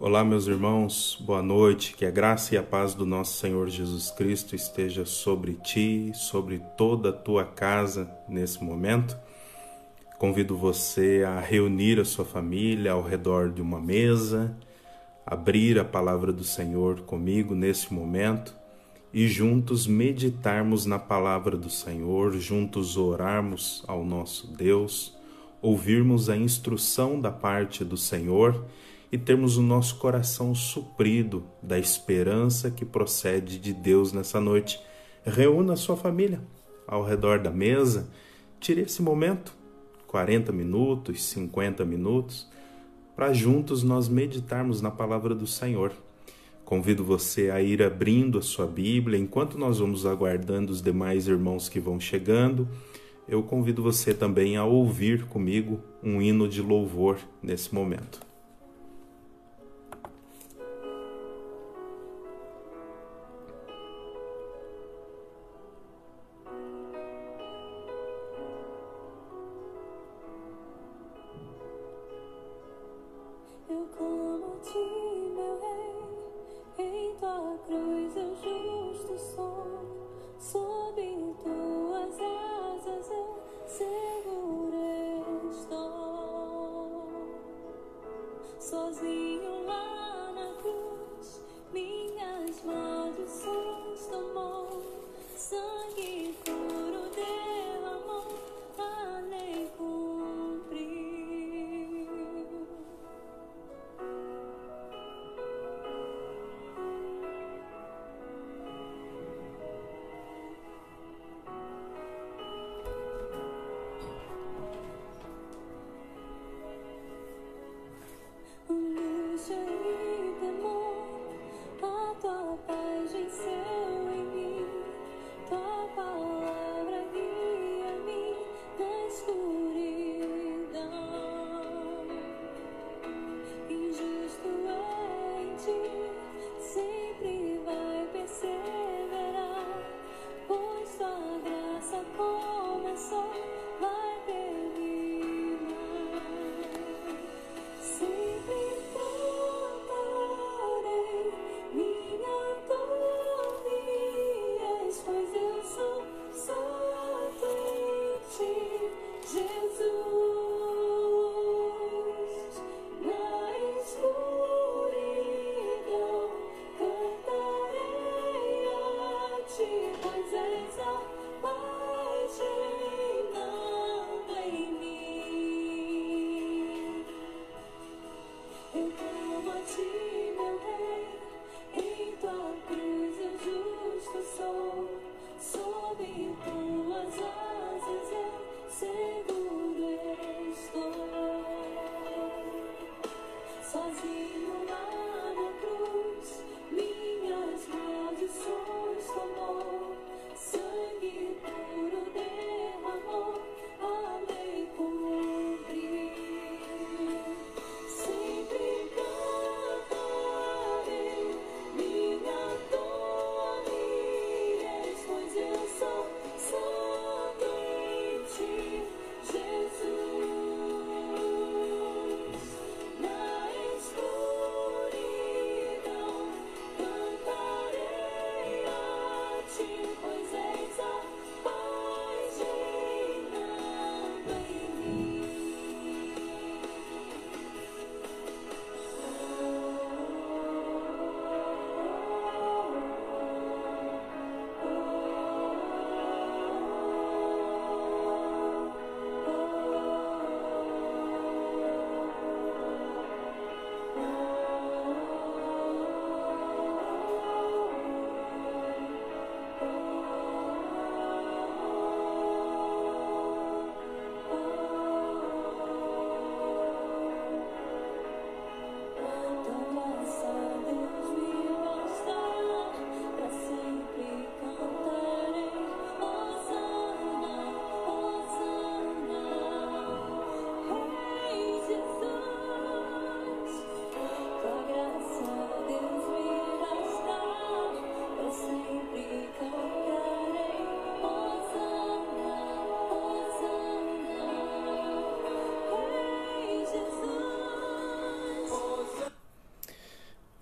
Olá, meus irmãos, boa noite. Que a graça e a paz do nosso Senhor Jesus Cristo esteja sobre ti, sobre toda a tua casa nesse momento. Convido você a reunir a sua família ao redor de uma mesa, abrir a palavra do Senhor comigo nesse momento e juntos meditarmos na palavra do Senhor, juntos orarmos ao nosso Deus, ouvirmos a instrução da parte do Senhor e termos o nosso coração suprido da esperança que procede de Deus nessa noite. Reúna a sua família ao redor da mesa, tire esse momento, 40 minutos, 50 minutos, para juntos nós meditarmos na palavra do Senhor. Convido você a ir abrindo a sua Bíblia enquanto nós vamos aguardando os demais irmãos que vão chegando. Eu convido você também a ouvir comigo um hino de louvor nesse momento.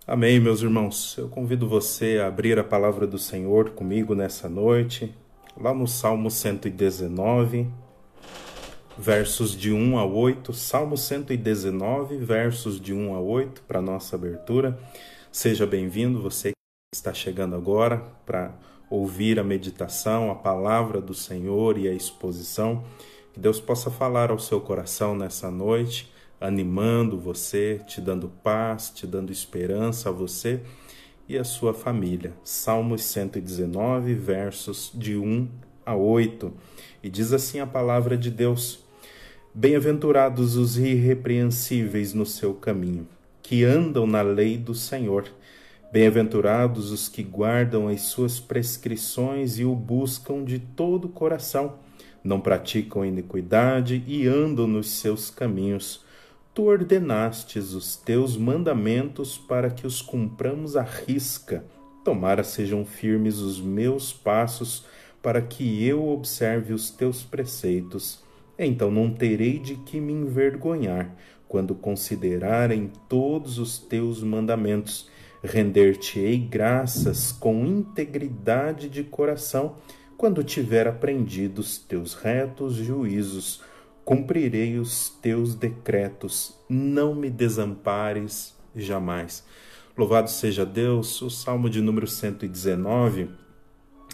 Amém, meus irmãos. Eu convido você a abrir a palavra do Senhor comigo nessa noite, lá no Salmo 119, versos de 1 a 8. Salmo 119, versos de 1 a 8, para nossa abertura. Seja bem-vindo, você que está chegando agora para ouvir a meditação, a palavra do Senhor e a exposição. Que Deus possa falar ao seu coração nessa noite animando você, te dando paz, te dando esperança a você e a sua família. Salmos 119, versos de 1 a 8. E diz assim a palavra de Deus: Bem-aventurados os irrepreensíveis no seu caminho, que andam na lei do Senhor. Bem-aventurados os que guardam as suas prescrições e o buscam de todo o coração. Não praticam iniquidade e andam nos seus caminhos tu ordenastes os teus mandamentos para que os cumpramos à risca. Tomara sejam firmes os meus passos, para que eu observe os teus preceitos. Então não terei de que me envergonhar, quando considerarem todos os teus mandamentos. Render-te-ei graças com integridade de coração, quando tiver aprendido os teus retos juízos cumprirei os teus decretos, não me desampares jamais. Louvado seja Deus, o salmo de número 119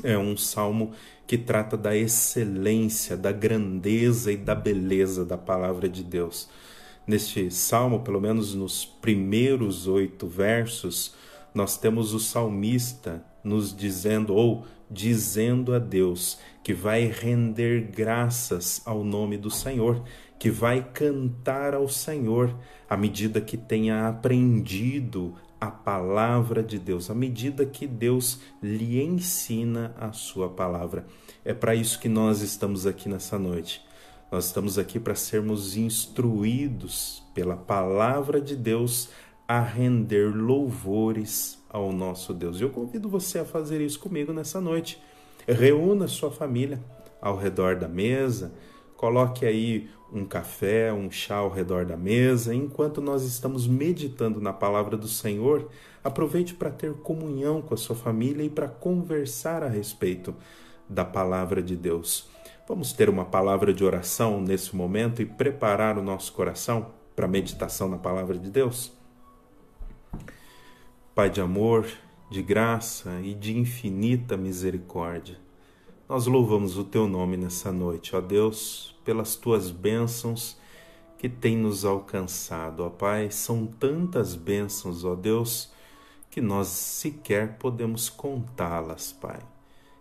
é um salmo que trata da excelência, da grandeza e da beleza da palavra de Deus. Neste salmo, pelo menos nos primeiros oito versos, nós temos o salmista nos dizendo, ou dizendo a Deus que vai render graças ao nome do Senhor, que vai cantar ao Senhor à medida que tenha aprendido a palavra de Deus, à medida que Deus lhe ensina a sua palavra. É para isso que nós estamos aqui nessa noite. Nós estamos aqui para sermos instruídos pela palavra de Deus a render louvores ao nosso Deus. Eu convido você a fazer isso comigo nessa noite. Reúna sua família ao redor da mesa, coloque aí um café, um chá ao redor da mesa. Enquanto nós estamos meditando na palavra do Senhor, aproveite para ter comunhão com a sua família e para conversar a respeito da palavra de Deus. Vamos ter uma palavra de oração nesse momento e preparar o nosso coração para a meditação na palavra de Deus? Pai de amor, de graça e de infinita misericórdia, nós louvamos o teu nome nessa noite, ó Deus, pelas tuas bênçãos que têm nos alcançado, ó Pai. São tantas bênçãos, ó Deus, que nós sequer podemos contá-las, Pai.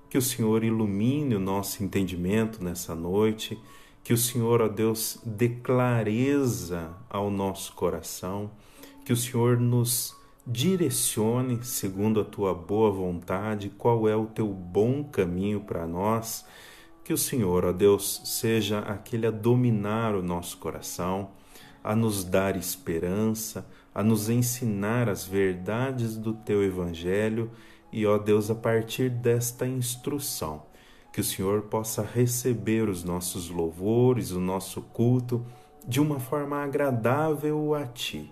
Que o Senhor ilumine o nosso entendimento nessa noite, que o Senhor, ó Deus, dê clareza ao nosso coração, que o Senhor nos direcione segundo a tua boa vontade, qual é o teu bom caminho para nós. Que o Senhor, ó Deus, seja aquele a dominar o nosso coração, a nos dar esperança, a nos ensinar as verdades do teu evangelho e, ó Deus, a partir desta instrução, que o Senhor possa receber os nossos louvores, o nosso culto de uma forma agradável a ti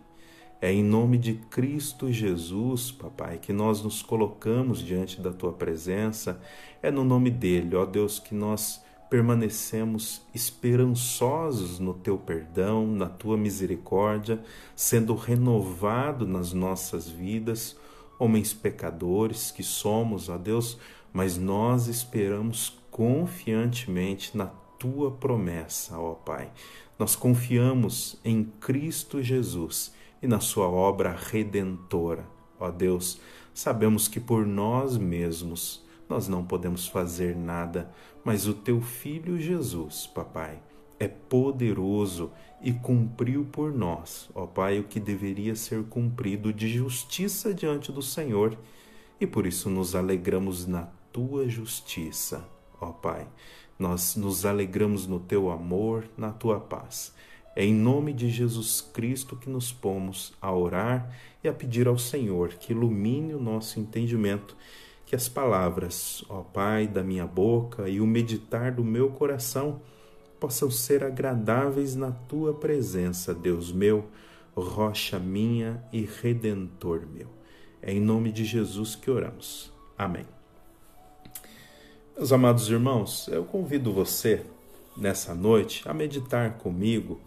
é em nome de Cristo Jesus, papai, que nós nos colocamos diante da tua presença. É no nome dele, ó Deus, que nós permanecemos esperançosos no teu perdão, na tua misericórdia, sendo renovado nas nossas vidas, homens pecadores que somos, ó Deus, mas nós esperamos confiantemente na tua promessa, ó Pai. Nós confiamos em Cristo Jesus e na sua obra redentora. Ó Deus, sabemos que por nós mesmos nós não podemos fazer nada, mas o teu filho Jesus, papai, é poderoso e cumpriu por nós, ó Pai, o que deveria ser cumprido de justiça diante do Senhor, e por isso nos alegramos na tua justiça, ó Pai. Nós nos alegramos no teu amor, na tua paz. É em nome de Jesus Cristo que nos pomos a orar e a pedir ao Senhor que ilumine o nosso entendimento, que as palavras, ó Pai, da minha boca e o meditar do meu coração possam ser agradáveis na tua presença, Deus meu, rocha minha e redentor meu. É em nome de Jesus que oramos. Amém. Meus amados irmãos, eu convido você nessa noite a meditar comigo,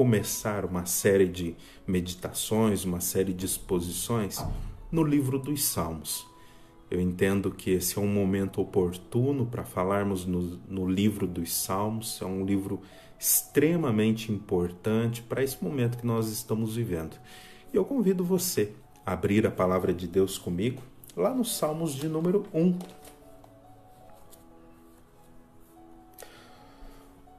começar uma série de meditações, uma série de exposições no livro dos Salmos. Eu entendo que esse é um momento oportuno para falarmos no, no, livro dos Salmos. É um livro extremamente importante para esse momento que nós estamos vivendo. E eu convido você a abrir a palavra de Deus comigo lá nos Salmos de número 1.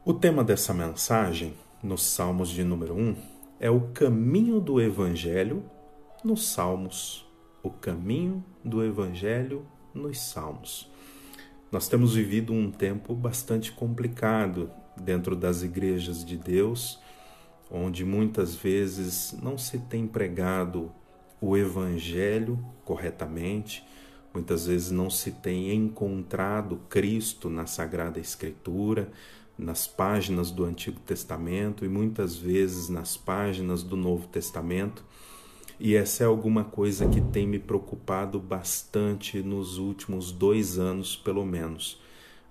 O tema dessa mensagem, nos Salmos de número 1, é o caminho do Evangelho nos Salmos o caminho do Evangelho nos Salmos. Nós temos vivido um tempo bastante complicado dentro das igrejas de Deus, onde muitas vezes não se tem pregado o Evangelho corretamente, muitas vezes não se tem encontrado Cristo na Sagrada Escritura, nas páginas do Antigo Testamento e muitas vezes nas páginas do Novo Testamento e essa é alguma coisa que tem me preocupado bastante nos últimos dois anos, pelo menos.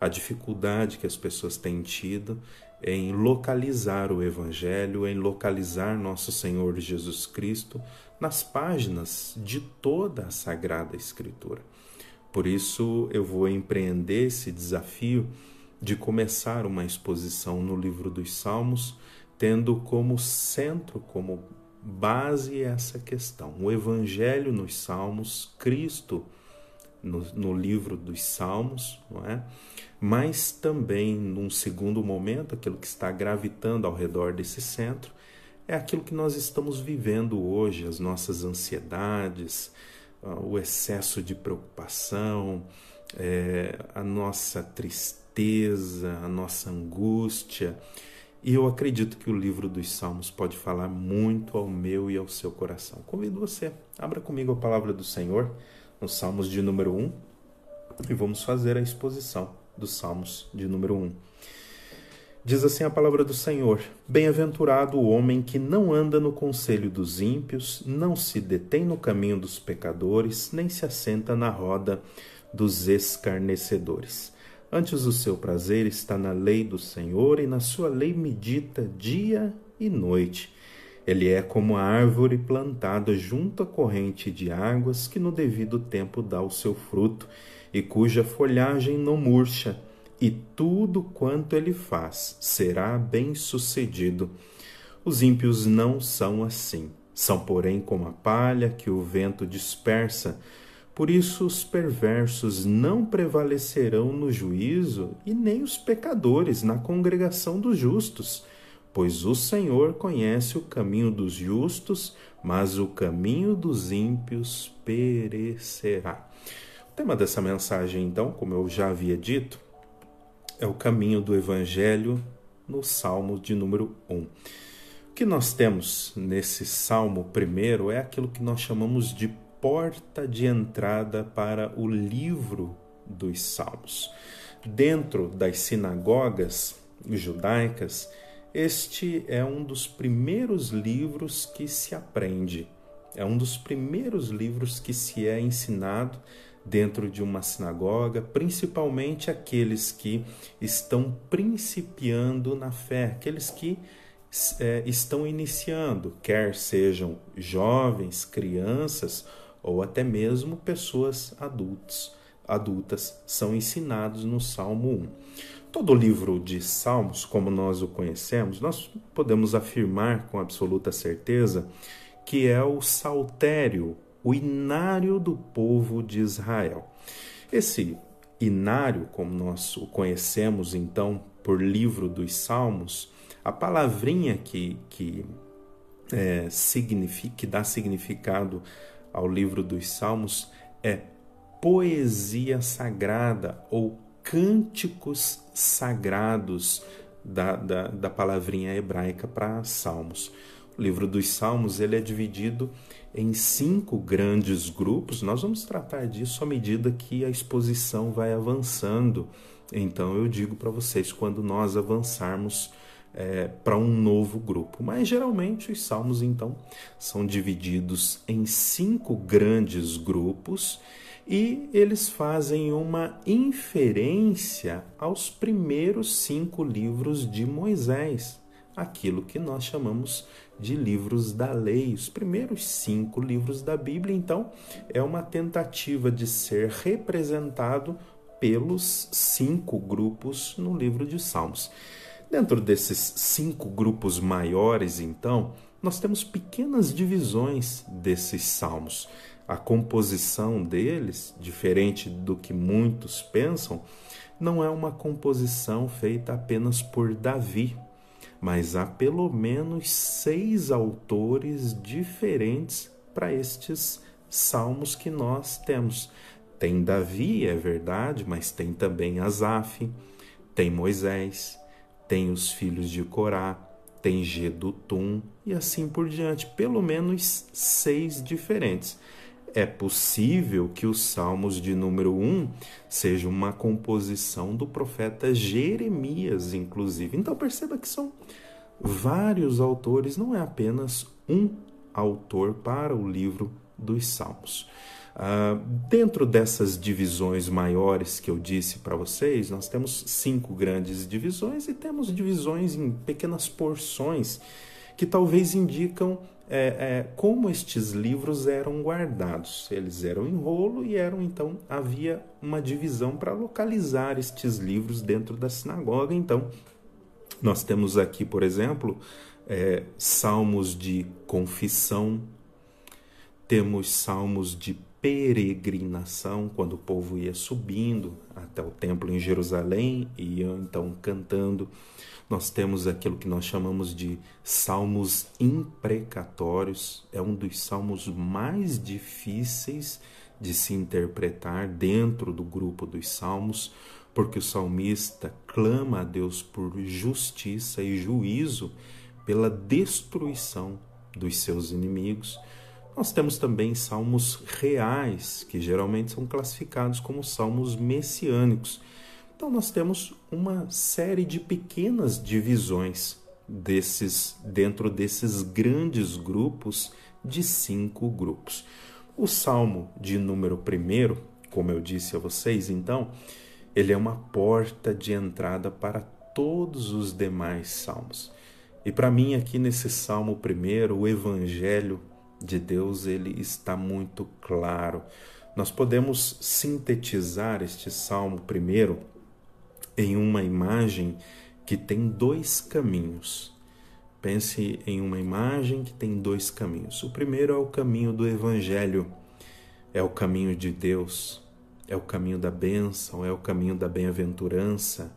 A dificuldade que as pessoas têm tido em localizar o Evangelho, em localizar nosso Senhor Jesus Cristo nas páginas de toda a Sagrada Escritura. Por isso, eu vou empreender esse desafio de começar uma exposição no livro dos Salmos, tendo como centro, como base essa questão. O Evangelho nos Salmos, Cristo no, no, livro dos Salmos, não é? mas também, num segundo momento, aquilo que está gravitando ao redor desse centro é aquilo que nós estamos vivendo hoje, as nossas ansiedades, ah, o excesso de preocupação, é, a nossa tristeza, a nossa angústia e eu acredito que o livro dos Salmos pode falar muito ao meu e ao seu coração. Convido você, abra comigo a palavra do Senhor nos Salmos de número 1 e vamos fazer a exposição dos Salmos de número 1. Diz assim a palavra do Senhor: Bem-aventurado o homem que não anda no conselho dos ímpios, não se detém no caminho dos pecadores, nem se assenta na roda dos escarnecedores. Antes o seu prazer está na lei do Senhor e na sua lei medita dia e noite. Ele é como a árvore plantada junto à corrente de águas que no devido tempo dá o seu fruto e cuja folhagem não murcha, e tudo quanto ele faz será bem-sucedido. Os ímpios não são assim. São, porém, como a palha que o vento dispersa. Por isso os perversos não prevalecerão no juízo, e nem os pecadores na congregação dos justos. Pois o Senhor conhece o caminho dos justos, mas o caminho dos ímpios perecerá. O tema dessa mensagem, então, como eu já havia dito, é o caminho do Evangelho no Salmo de número 1. O que nós temos nesse salmo primeiro é aquilo que nós chamamos de porta de entrada para o livro dos Salmos. Dentro das sinagogas judaicas, este é um dos primeiros livros que se aprende. É um dos primeiros livros que se é ensinado dentro de uma sinagoga, principalmente aqueles que estão principiando na fé, aqueles que é, estão iniciando, quer sejam jovens, crianças ou até mesmo pessoas adultos, adultas são ensinados no Salmo 1. Todo o livro de Salmos, como nós o conhecemos, nós podemos afirmar com absoluta certeza que é o saltério, o inário do povo de Israel. Esse inário, como nós o conhecemos então por livro dos Salmos, a palavrinha que, que, é, significa, que dá significado ao livro dos Salmos é poesia sagrada ou cânticos sagrados da, da, da palavrinha hebraica para Salmos. O livro dos Salmos ele é dividido em cinco grandes grupos. Nós vamos tratar disso à medida que a exposição vai avançando. Então eu digo para vocês, quando nós avançarmos é, para um novo grupo. Mas geralmente os salmos, então, são divididos em cinco grandes grupos e eles fazem uma inferência aos primeiros cinco livros de Moisés, aquilo que nós chamamos de livros da lei, os primeiros cinco livros da Bíblia. Então, é uma tentativa de ser representado pelos cinco grupos no livro de Salmos. Dentro desses cinco grupos maiores, então, nós temos pequenas divisões desses salmos. A composição deles, diferente do que muitos pensam, não é uma composição feita apenas por Davi, mas há pelo menos seis autores diferentes para estes salmos que nós temos. Tem Davi, é verdade, mas tem também Asaf, tem Moisés, tem os filhos de Corá, tem Gedutum e assim por diante, pelo menos seis diferentes. É possível que os Salmos de número 1 seja uma composição do profeta Jeremias, inclusive. Então perceba que são vários autores, não é apenas um autor para o livro dos Salmos. Uh, dentro dessas divisões maiores que eu disse para vocês, nós temos cinco grandes divisões e temos divisões em pequenas porções que talvez indicam é, é, como estes livros eram guardados. Eles eram em rolo e eram então havia uma divisão para localizar estes livros dentro da sinagoga. Então, nós temos aqui, por exemplo, é, salmos de confissão, temos salmos de peregrinação, quando o povo ia subindo até o templo em Jerusalém e iam então cantando. Nós temos aquilo que nós chamamos de salmos imprecatórios, é um dos salmos mais difíceis de se interpretar dentro do grupo dos salmos, porque o salmista clama a Deus por justiça e juízo pela destruição dos seus inimigos nós temos também salmos reais, que geralmente são classificados como salmos messiânicos. Então nós temos uma série de pequenas divisões desses dentro desses grandes grupos de cinco grupos. O salmo de número primeiro, como eu disse a vocês, então, ele é uma porta de entrada para todos os demais salmos. E para mim aqui nesse salmo primeiro, o evangelho de Deus ele está muito claro. Nós podemos sintetizar este salmo primeiro em uma imagem que tem dois caminhos. Pense em uma imagem que tem dois caminhos. O primeiro é o caminho do Evangelho, é o caminho de Deus, é o caminho da bênção, é o caminho da bem-aventurança,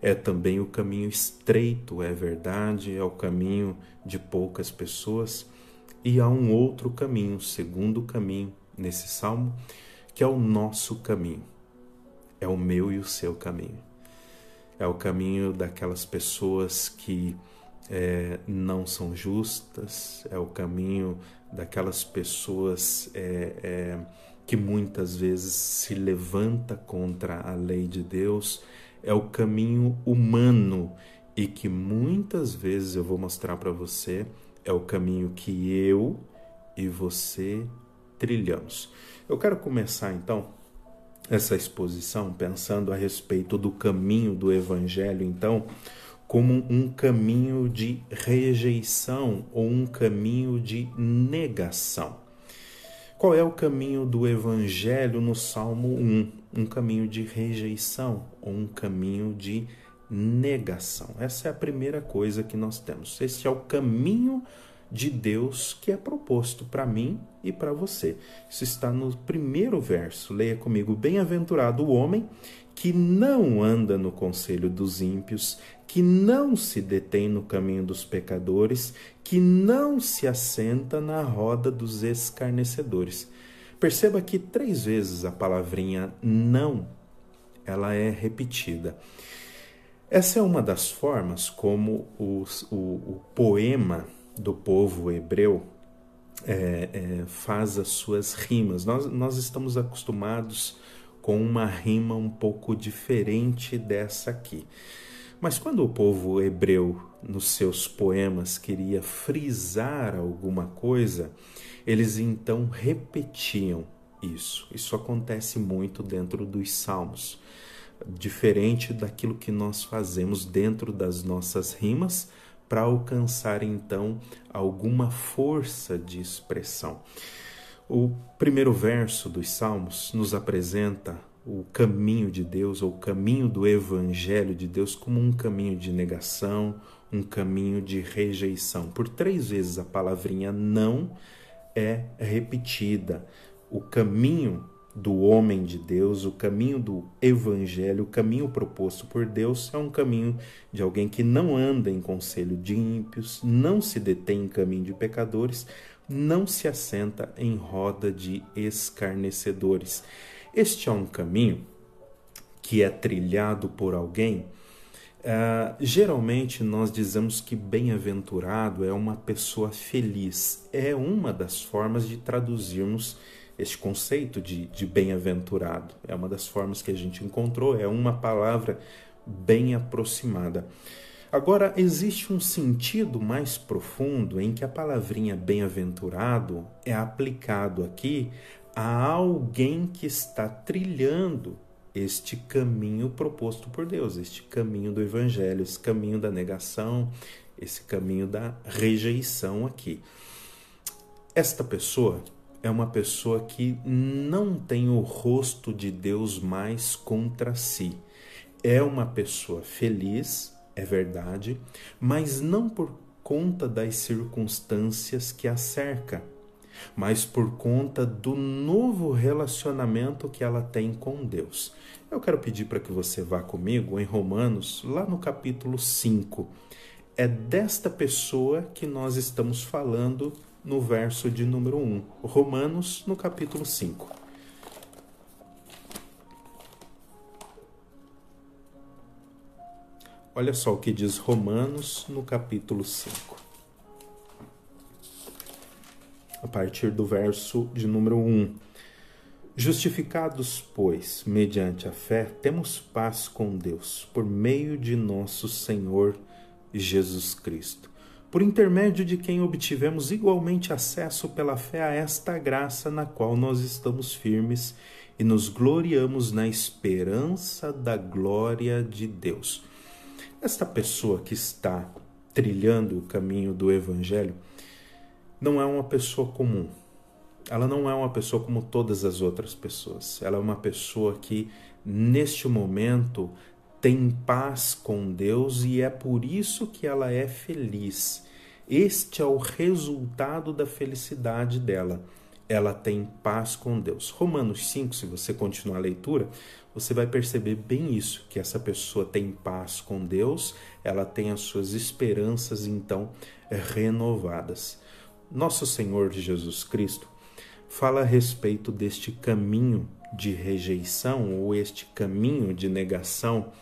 é também o caminho estreito, é verdade, é o caminho de poucas pessoas. E há um outro caminho, segundo caminho nesse salmo, que é o nosso caminho. É o meu e o seu caminho. É o caminho daquelas pessoas que é, não são justas, é o caminho daquelas pessoas é, é, que muitas vezes se levanta contra a lei de Deus, é o caminho humano e que muitas vezes eu vou mostrar para você é o caminho que eu e você trilhamos. Eu quero começar então essa exposição pensando a respeito do caminho do Evangelho, então, como um caminho de rejeição ou um caminho de negação. Qual é o caminho do Evangelho no Salmo 1? Um caminho de rejeição ou um caminho de negação. Essa é a primeira coisa que nós temos. Este é o caminho de Deus que é proposto para mim e para você. Isso está no primeiro verso. Leia comigo: Bem-aventurado o homem que não anda no conselho dos ímpios, que não se detém no caminho dos pecadores, que não se assenta na roda dos escarnecedores. Perceba que três vezes a palavrinha não ela é repetida. Essa é uma das formas como o, o, o poema do povo hebreu é, é, faz as suas rimas. Nós, nós estamos acostumados com uma rima um pouco diferente dessa aqui. Mas quando o povo hebreu, nos seus poemas, queria frisar alguma coisa, eles então repetiam isso. Isso acontece muito dentro dos salmos. Diferente daquilo que nós fazemos dentro das nossas rimas, para alcançar então alguma força de expressão. O primeiro verso dos Salmos nos apresenta o caminho de Deus, ou o caminho do Evangelho de Deus, como um caminho de negação, um caminho de rejeição. Por três vezes a palavrinha não é repetida. O caminho do homem de Deus, o caminho do evangelho, o caminho proposto por Deus é um caminho de alguém que não anda em conselho de ímpios, não se detém em caminho de pecadores, não se assenta em roda de escarnecedores. Este é um caminho que é trilhado por alguém. Uh, geralmente nós dizemos que bem-aventurado é uma pessoa feliz. É uma das formas de traduzirmos este conceito de, de bem-aventurado. É uma das formas que a gente encontrou, é uma palavra bem aproximada. Agora, existe um sentido mais profundo em que a palavrinha bem-aventurado é aplicado aqui a alguém que está trilhando este caminho proposto por Deus, este caminho do evangelho, esse caminho da negação, esse caminho da rejeição aqui. Esta pessoa é uma pessoa que não tem o rosto de Deus mais contra si. É uma pessoa feliz, é verdade, mas não por conta das circunstâncias que a cerca, mas por conta do novo relacionamento que ela tem com Deus. Eu quero pedir para que você vá comigo em Romanos, lá no capítulo 5. É desta pessoa que nós estamos falando no verso de número 1, Romanos, no capítulo 5. Olha só o que diz Romanos no capítulo 5. A partir do verso de número 1. Justificados, pois, mediante a fé, temos paz com Deus, por meio de nosso Senhor Jesus Cristo por intermédio de quem obtivemos igualmente acesso pela fé a esta graça na qual nós estamos firmes e nos gloriamos na esperança da glória de Deus. Esta pessoa que está trilhando o caminho do Evangelho não é uma pessoa comum. Ela não é uma pessoa como todas as outras pessoas. Ela é uma pessoa que, neste momento, tem paz com Deus e é por isso que ela é feliz. Este é o resultado da felicidade dela. Ela tem paz com Deus. Romanos 5, se você continuar a leitura, você vai perceber bem isso, que essa pessoa tem paz com Deus, ela tem as suas esperanças então renovadas. Nosso Senhor Jesus Cristo fala a respeito deste caminho de rejeição ou este caminho de negação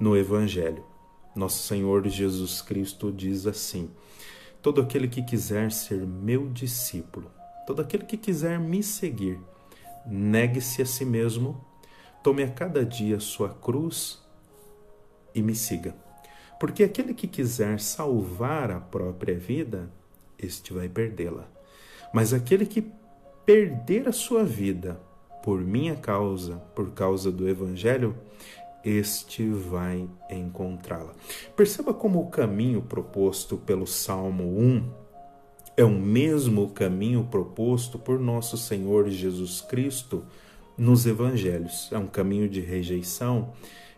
no evangelho. Nosso Senhor Jesus Cristo diz assim: Todo aquele que quiser ser meu discípulo, todo aquele que quiser me seguir, negue-se a si mesmo, tome a cada dia sua cruz e me siga. Porque aquele que quiser salvar a própria vida, este vai perdê-la. Mas aquele que perder a sua vida por minha causa, por causa do Evangelho, este vai encontrá-la. Perceba como o caminho proposto pelo Salmo 1 é o mesmo caminho proposto por nosso Senhor Jesus Cristo nos Evangelhos. É um caminho de rejeição,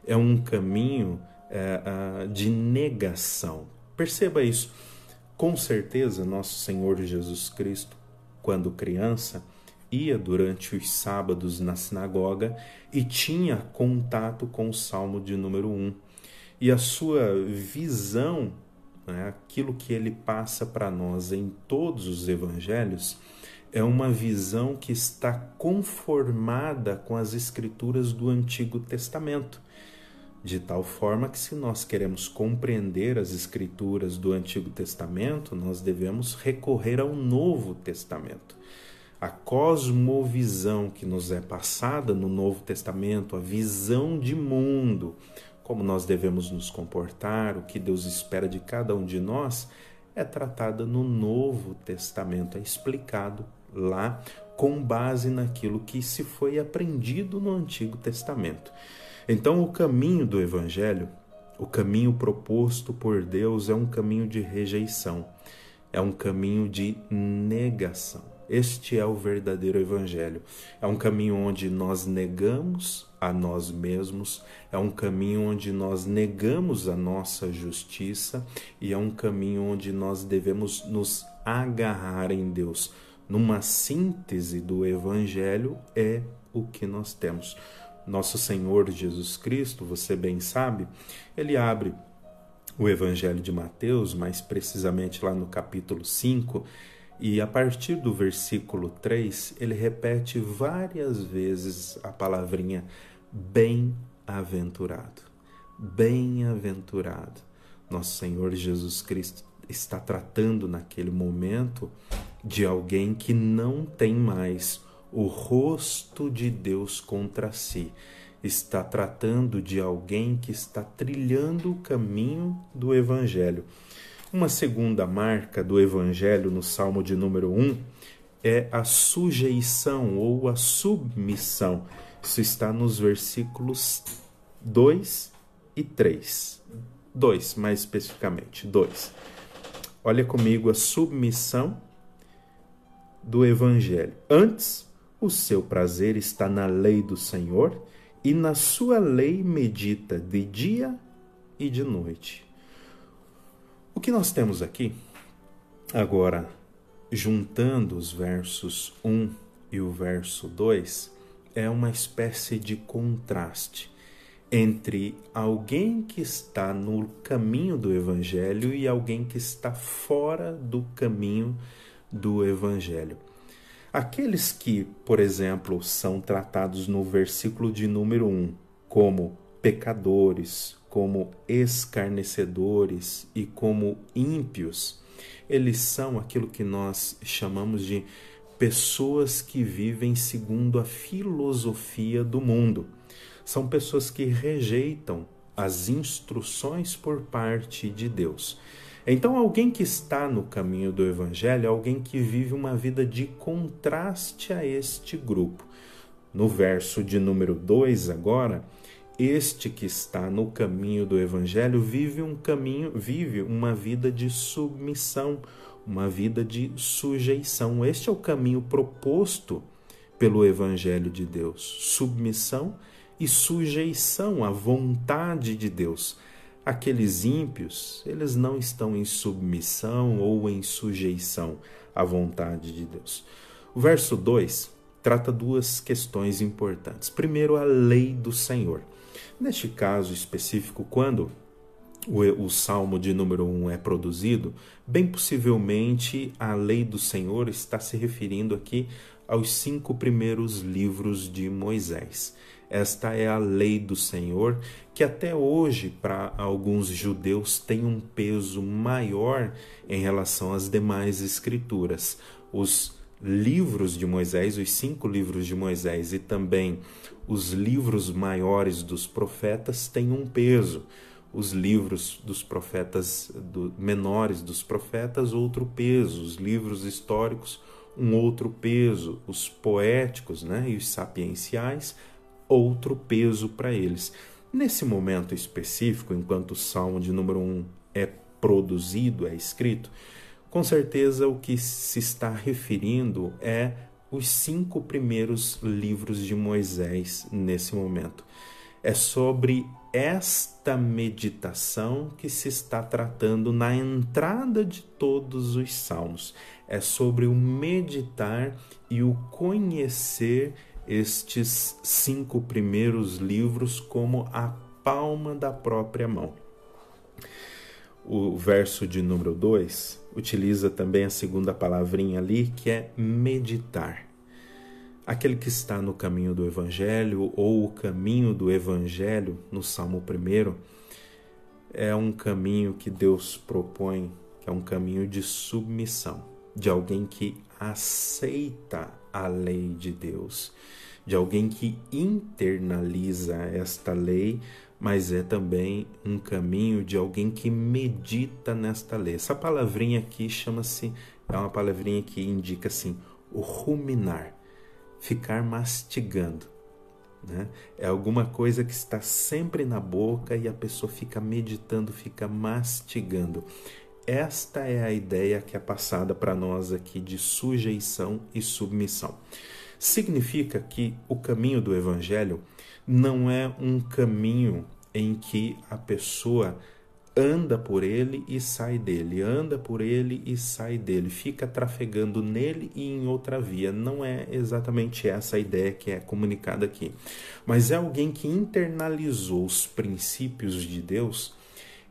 é um caminho é, de negação. Perceba isso. Com certeza, nosso Senhor Jesus Cristo, quando criança, ia durante os sábados na sinagoga e tinha contato com o Salmo de número 1. E a sua visão, né, aquilo que ele passa para nós em todos os evangelhos, é uma visão que está conformada com as escrituras do Antigo Testamento. De tal forma que, se nós queremos compreender as escrituras do Antigo Testamento, nós devemos recorrer ao Novo Testamento a cosmovisão que nos é passada no Novo Testamento, a visão de mundo como nós devemos nos comportar, o que Deus espera de cada um de nós, é tratada no Novo Testamento, é explicado lá com base naquilo que se foi aprendido no Antigo Testamento. Então, o caminho do Evangelho, o caminho proposto por Deus, é um caminho de rejeição, é um caminho de negação. Este é o verdadeiro Evangelho. É um caminho onde nós negamos a nós mesmos, é um caminho onde nós negamos a nossa justiça e é um caminho onde nós devemos nos agarrar em Deus. Numa síntese do Evangelho, é o que nós temos. Nosso Senhor Jesus Cristo, você bem sabe, ele abre o Evangelho de Mateus, mais precisamente lá no capítulo 5, e a partir do versículo 3, ele repete várias vezes a palavrinha bem-aventurado. Bem-aventurado. Nosso Senhor Jesus Cristo está tratando naquele momento de alguém que não tem mais o rosto de Deus contra si. Está tratando de alguém que está trilhando o caminho do Evangelho. Uma segunda marca do Evangelho no Salmo de número 1 é a sujeição ou a submissão. Isso está nos versículos 2 e 3. 2, mais especificamente, 2. Olha comigo a submissão do Evangelho. Antes, o seu prazer está na lei do Senhor, e na sua lei medita de dia e de noite. O que nós temos aqui, agora, juntando os versos 1 e o verso 2, é uma espécie de contraste entre alguém que está no caminho do Evangelho e alguém que está fora do caminho do Evangelho. Aqueles que, por exemplo, são tratados no versículo de número 1 como pecadores, como escarnecedores e como ímpios, eles são aquilo que nós chamamos de pessoas que vivem segundo a filosofia do mundo. São pessoas que rejeitam as instruções por parte de Deus. Então, alguém que está no caminho do Evangelho é alguém que vive uma vida de contraste a este grupo. No verso de número 2, agora, este que está no caminho do evangelho vive um caminho, vive uma vida de submissão, uma vida de sujeição. Este é o caminho proposto pelo evangelho de Deus: submissão e sujeição à vontade de Deus. Aqueles ímpios, eles não estão em submissão ou em sujeição à vontade de Deus. O verso 2 trata duas questões importantes. Primeiro, a lei do Senhor. Neste caso específico, quando o, o salmo de número 1 um é produzido, bem possivelmente a lei do Senhor está se referindo aqui aos cinco primeiros livros de Moisés. Esta é a lei do Senhor, que até hoje, para alguns judeus, tem um peso maior em relação às demais escrituras. Os livros de Moisés, os cinco livros de Moisés e também os livros maiores dos profetas têm um peso. Os livros dos profetas do, menores dos profetas, outro peso. Os livros históricos, um outro peso. Os poéticos né, e os sapienciais, outro peso para eles. Nesse momento específico, enquanto o Salmo de número 1 é produzido, é escrito, com certeza, o que se está referindo é os cinco primeiros livros de Moisés nesse momento. É sobre esta meditação que se está tratando na entrada de todos os salmos. É sobre o meditar e o conhecer estes cinco primeiros livros como a palma da própria mão. O verso de número 2 utiliza também a segunda palavrinha ali, que é meditar. Aquele que está no caminho do Evangelho ou o caminho do Evangelho, no Salmo 1, é um caminho que Deus propõe, que é um caminho de submissão, de alguém que aceita a lei de Deus, de alguém que internaliza esta lei mas é também um caminho de alguém que medita nesta lei. Essa palavrinha aqui chama-se, é uma palavrinha que indica assim, o ruminar, ficar mastigando. Né? É alguma coisa que está sempre na boca e a pessoa fica meditando, fica mastigando. Esta é a ideia que é passada para nós aqui de sujeição e submissão. Significa que o caminho do Evangelho não é um caminho em que a pessoa anda por ele e sai dele, anda por ele e sai dele, fica trafegando nele e em outra via. Não é exatamente essa a ideia que é comunicada aqui, mas é alguém que internalizou os princípios de Deus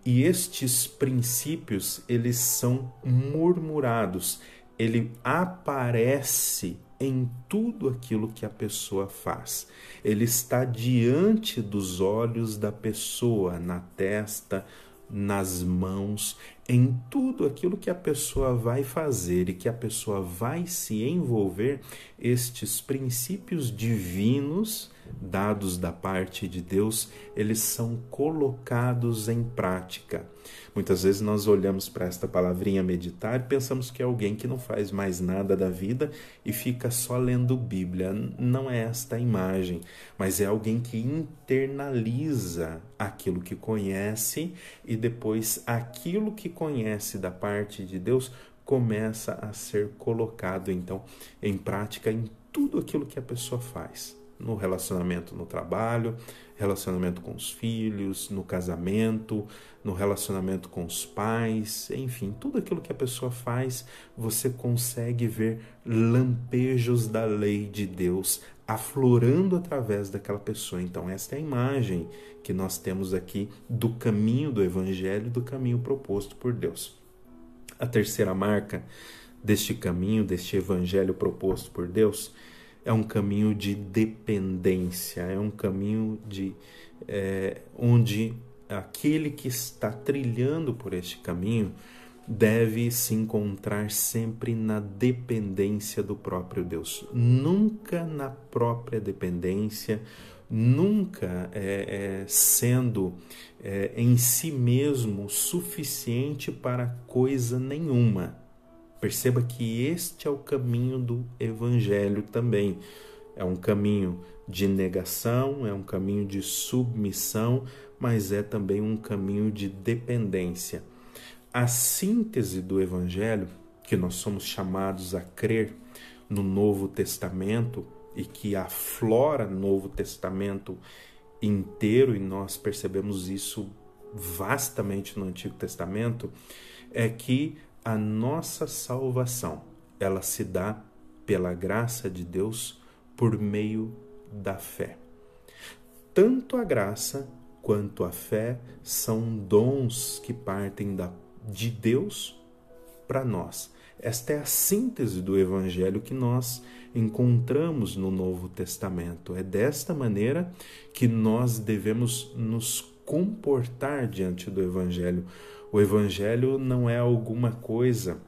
e estes princípios eles são murmurados, ele aparece em tudo aquilo que a pessoa faz. Ele está diante dos olhos da pessoa, na testa, nas mãos, em tudo aquilo que a pessoa vai fazer e que a pessoa vai se envolver, estes princípios divinos dados da parte de Deus, eles são colocados em prática. Muitas vezes nós olhamos para esta palavrinha meditar e pensamos que é alguém que não faz mais nada da vida e fica só lendo Bíblia. Não é esta a imagem, mas é alguém que internaliza aquilo que conhece e depois aquilo que conhece da parte de Deus começa a ser colocado então em prática em tudo aquilo que a pessoa faz no relacionamento no trabalho, relacionamento com os filhos, no casamento, no relacionamento com os pais, enfim, tudo aquilo que a pessoa faz, você consegue ver lampejos da lei de Deus aflorando através daquela pessoa. Então, esta é a imagem que nós temos aqui do caminho do evangelho, do caminho proposto por Deus. A terceira marca deste caminho, deste evangelho proposto por Deus, é um caminho de dependência, é um caminho de é, onde aquele que está trilhando por este caminho deve se encontrar sempre na dependência do próprio Deus, nunca na própria dependência, nunca é, é, sendo é, em si mesmo suficiente para coisa nenhuma. Perceba que este é o caminho do Evangelho também. É um caminho de negação, é um caminho de submissão, mas é também um caminho de dependência. A síntese do Evangelho, que nós somos chamados a crer no Novo Testamento e que aflora no Novo Testamento inteiro, e nós percebemos isso vastamente no Antigo Testamento, é que a nossa salvação, ela se dá pela graça de Deus por meio da fé. Tanto a graça quanto a fé são dons que partem da, de Deus para nós. Esta é a síntese do evangelho que nós encontramos no Novo Testamento. É desta maneira que nós devemos nos comportar diante do evangelho. O Evangelho não é alguma coisa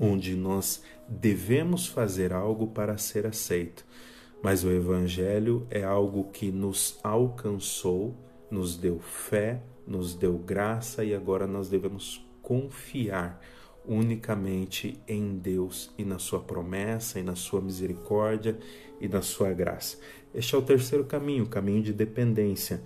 onde nós devemos fazer algo para ser aceito, mas o Evangelho é algo que nos alcançou, nos deu fé, nos deu graça e agora nós devemos confiar unicamente em Deus e na Sua promessa e na Sua misericórdia e na Sua graça. Este é o terceiro caminho, o caminho de dependência.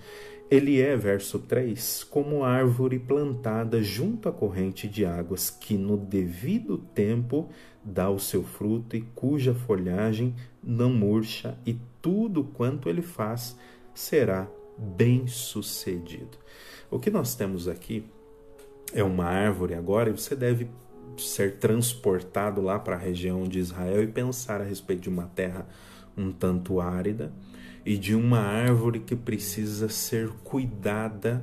Ele é, verso 3, como árvore plantada junto à corrente de águas, que no devido tempo dá o seu fruto e cuja folhagem não murcha, e tudo quanto ele faz será bem sucedido. O que nós temos aqui é uma árvore agora, e você deve ser transportado lá para a região de Israel e pensar a respeito de uma terra um tanto árida e de uma árvore que precisa ser cuidada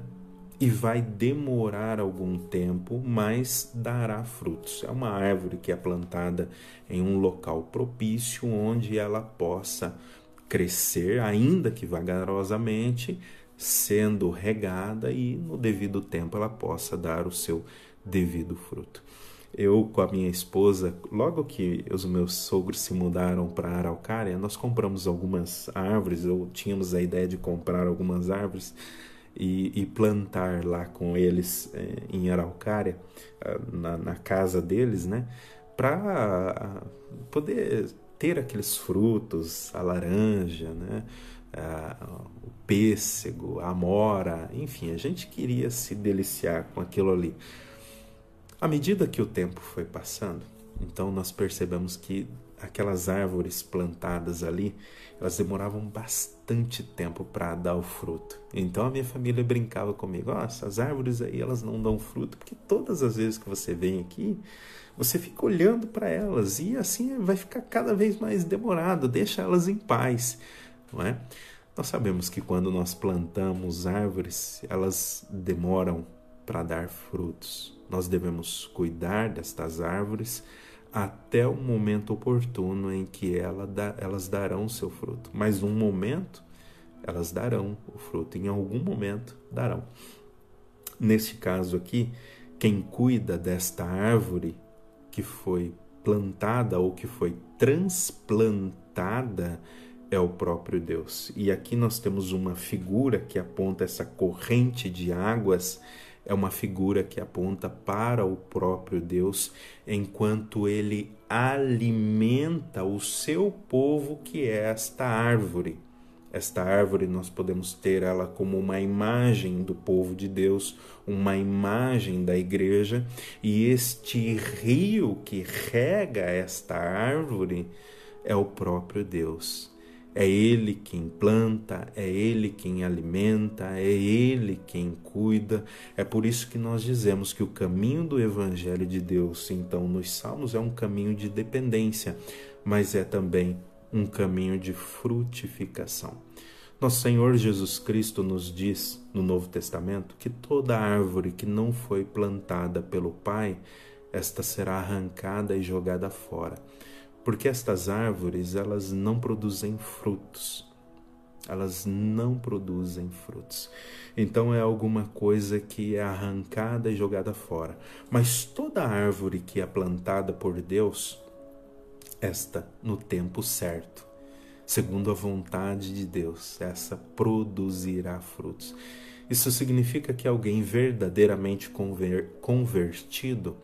e vai demorar algum tempo, mas dará frutos. É uma árvore que é plantada em um local propício onde ela possa crescer, ainda que vagarosamente, sendo regada e no devido tempo ela possa dar o seu devido fruto eu com a minha esposa, logo que os meus sogros se mudaram para Araucária, nós compramos algumas árvores, ou tínhamos a ideia de comprar algumas árvores, e, e plantar lá com eles é, em Araucária, ah, na, na, casa deles, né? Para poder ter aqueles frutos, a laranja, né? o pêssego, a amora, enfim, a gente queria se deliciar com aquilo ali. À medida que o tempo foi passando, então nós percebemos que aquelas árvores plantadas ali, elas demoravam bastante tempo para dar o fruto. Então a minha família brincava comigo: oh, essas árvores aí elas não dão fruto, porque todas as vezes que você vem aqui, você fica olhando para elas e assim vai ficar cada vez mais demorado, deixa elas em paz, não é? Nós sabemos que quando nós plantamos árvores, elas demoram para dar frutos. Nós devemos cuidar destas árvores até o momento oportuno em que ela dá, elas darão o seu fruto. Mas um momento elas darão o fruto, em algum momento darão. Neste caso aqui, quem cuida desta árvore que foi plantada ou que foi transplantada é o próprio Deus. E aqui nós temos uma figura que aponta essa corrente de águas é uma figura que aponta para o próprio Deus, enquanto ele alimenta o seu povo, que é esta árvore. Esta árvore nós podemos ter ela como uma imagem do povo de Deus, uma imagem da igreja, e este rio que rega esta árvore é o próprio Deus. É Ele quem planta, é Ele quem alimenta, é Ele quem cuida. É por isso que nós dizemos que o caminho do Evangelho de Deus, então, nos Salmos, é um caminho de dependência, mas é também um caminho de frutificação. Nosso Senhor Jesus Cristo nos diz no Novo Testamento que toda árvore que não foi plantada pelo Pai, esta será arrancada e jogada fora porque estas árvores elas não produzem frutos. Elas não produzem frutos. Então é alguma coisa que é arrancada e jogada fora. Mas toda árvore que é plantada por Deus, esta no tempo certo, segundo a vontade de Deus, essa produzirá frutos. Isso significa que alguém verdadeiramente convertido,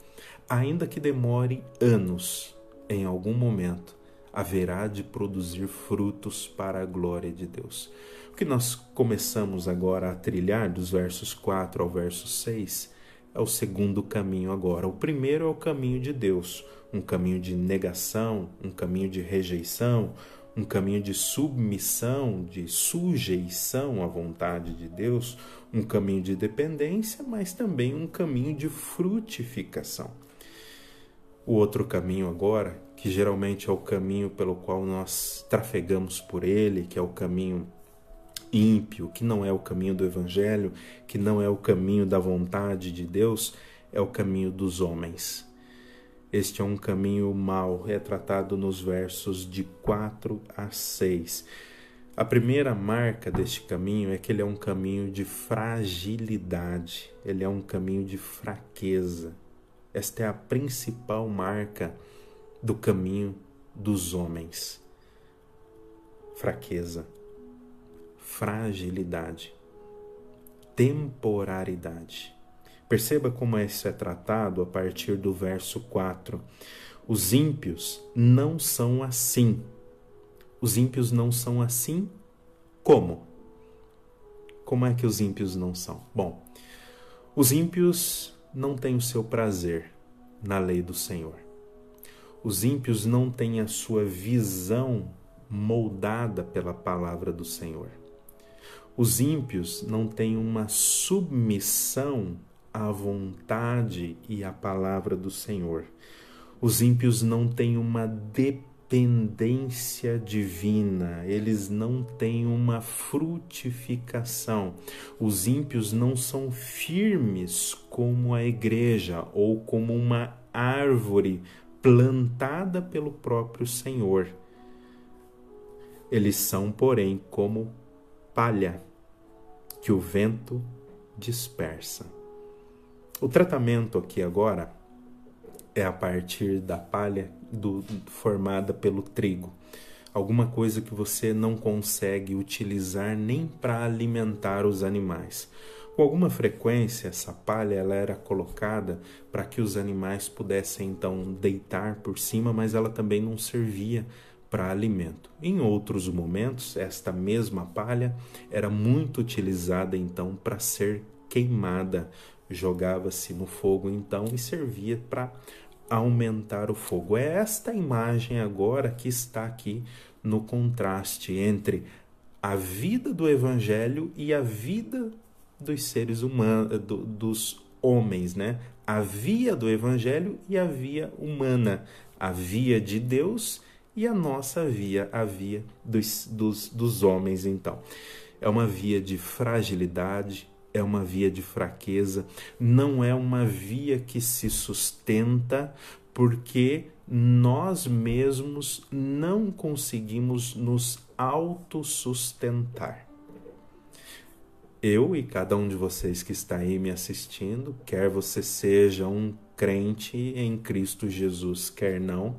ainda que demore anos, em algum momento, haverá de produzir frutos para a glória de Deus. O que nós começamos agora a trilhar, dos versos 4 ao verso 6, é o segundo caminho agora. O primeiro é o caminho de Deus, um caminho de negação, um caminho de rejeição, um caminho de submissão, de sujeição à vontade de Deus, um caminho de dependência, mas também um caminho de frutificação. O outro caminho agora, que geralmente é o caminho pelo qual nós trafegamos por ele, que é o caminho ímpio, que não é o caminho do Evangelho, que não é o caminho da vontade de Deus, é o caminho dos homens. Este é um caminho mau, retratado nos versos de 4 a 6. A primeira marca deste caminho é que ele é um caminho de fragilidade, ele é um caminho de fraqueza. Esta é a principal marca do caminho dos homens. Fraqueza, fragilidade, temporaridade. Perceba como isso é tratado a partir do verso 4. Os ímpios não são assim. Os ímpios não são assim como? Como é que os ímpios não são? Bom, os ímpios não têm o seu prazer na lei do Senhor. Os ímpios não têm a sua visão moldada pela palavra do Senhor. Os ímpios não têm uma submissão à vontade e à palavra do Senhor. Os ímpios não têm uma dependência dependência divina, eles não têm uma frutificação. Os ímpios não são firmes como a igreja ou como uma árvore plantada pelo próprio Senhor. Eles são, porém, como palha que o vento dispersa. O tratamento aqui agora é a partir da palha do, formada pelo trigo. alguma coisa que você não consegue utilizar nem para alimentar os animais. Com alguma frequência, essa palha ela era colocada para que os animais pudessem então deitar por cima, mas ela também não servia para alimento. Em outros momentos, esta mesma palha era muito utilizada então para ser queimada, jogava-se no fogo então e servia para aumentar o fogo. É esta imagem agora que está aqui no contraste entre a vida do evangelho e a vida dos seres humanos, do, dos homens, né? A via do evangelho e a via humana, a via de Deus e a nossa via, a via dos, dos, dos homens, então. É uma via de fragilidade, é uma via de fraqueza, não é uma via que se sustenta porque nós mesmos não conseguimos nos autossustentar. Eu e cada um de vocês que está aí me assistindo, quer você seja um crente em Cristo Jesus, quer não,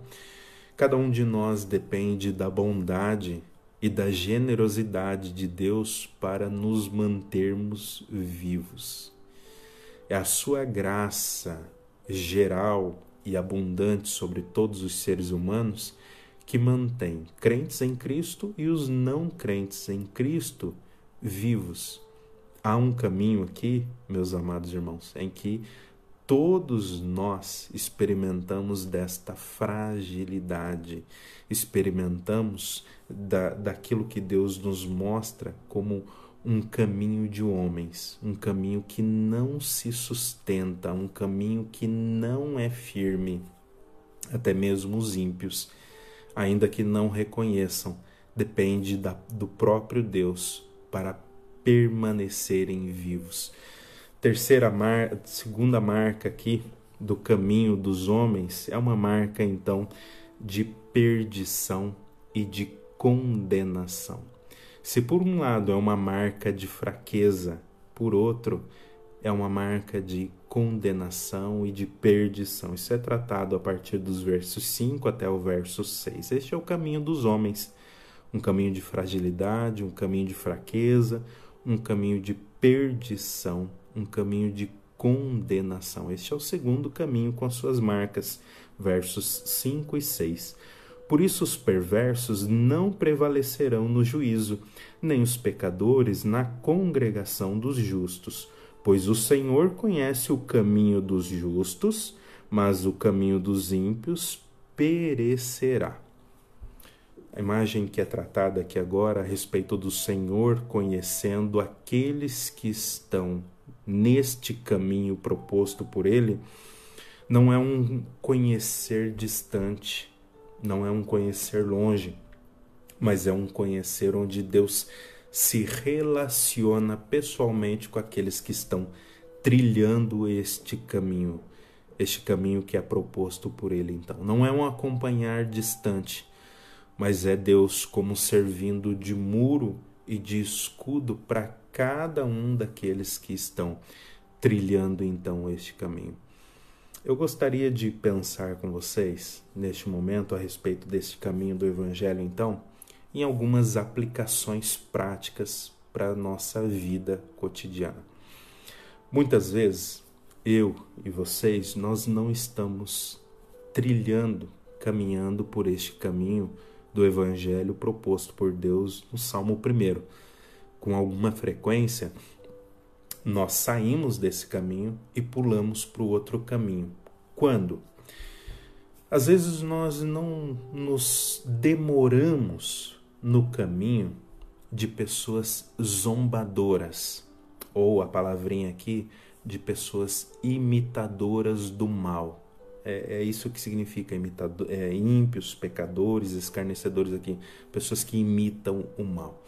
cada um de nós depende da bondade e da generosidade de Deus para nos mantermos vivos. É a sua graça geral e abundante sobre todos os seres humanos que mantém crentes em Cristo e os não crentes em Cristo vivos. Há um caminho aqui, meus amados irmãos, em que todos nós experimentamos desta fragilidade, experimentamos da, daquilo que Deus nos mostra como um caminho de homens, um caminho que não se sustenta, um caminho que não é firme. Até mesmo os ímpios, ainda que não reconheçam, depende da, do próprio Deus para permanecerem vivos. Terceira mar, segunda marca aqui do caminho dos homens é uma marca então de perdição e de condenação. Se por um lado é uma marca de fraqueza, por outro é uma marca de condenação e de perdição. Isso é tratado a partir dos versos 5 até o verso 6. Este é o caminho dos homens, um caminho de fragilidade, um caminho de fraqueza, um caminho de perdição um caminho de condenação. Este é o segundo caminho com as suas marcas, versos 5 e 6. Por isso os perversos não prevalecerão no juízo, nem os pecadores na congregação dos justos, pois o Senhor conhece o caminho dos justos, mas o caminho dos ímpios perecerá. A imagem que é tratada aqui agora a respeito do Senhor conhecendo aqueles que estão neste caminho proposto por ele, não é um conhecer distante, não é um conhecer longe, mas é um conhecer onde Deus se relaciona pessoalmente com aqueles que estão trilhando este caminho, este caminho que é proposto por ele. Então, não é um acompanhar distante, mas é Deus como servindo de muro e de escudo para cada um daqueles que estão trilhando então este caminho. Eu gostaria de pensar com vocês, neste momento, a respeito deste caminho do Evangelho, então, em algumas aplicações práticas para a nossa vida cotidiana. Muitas vezes, eu e vocês, nós não estamos trilhando, caminhando por este caminho do Evangelho proposto por Deus no Salmo 1 com alguma frequência, nós saímos desse caminho e pulamos para o outro caminho. Quando? Às vezes nós não nos demoramos no caminho de pessoas zombadoras, ou a palavrinha aqui, de pessoas imitadoras do mal. É, é isso que significa imitador, é, ímpios, pecadores, escarnecedores aqui, pessoas que imitam o mal.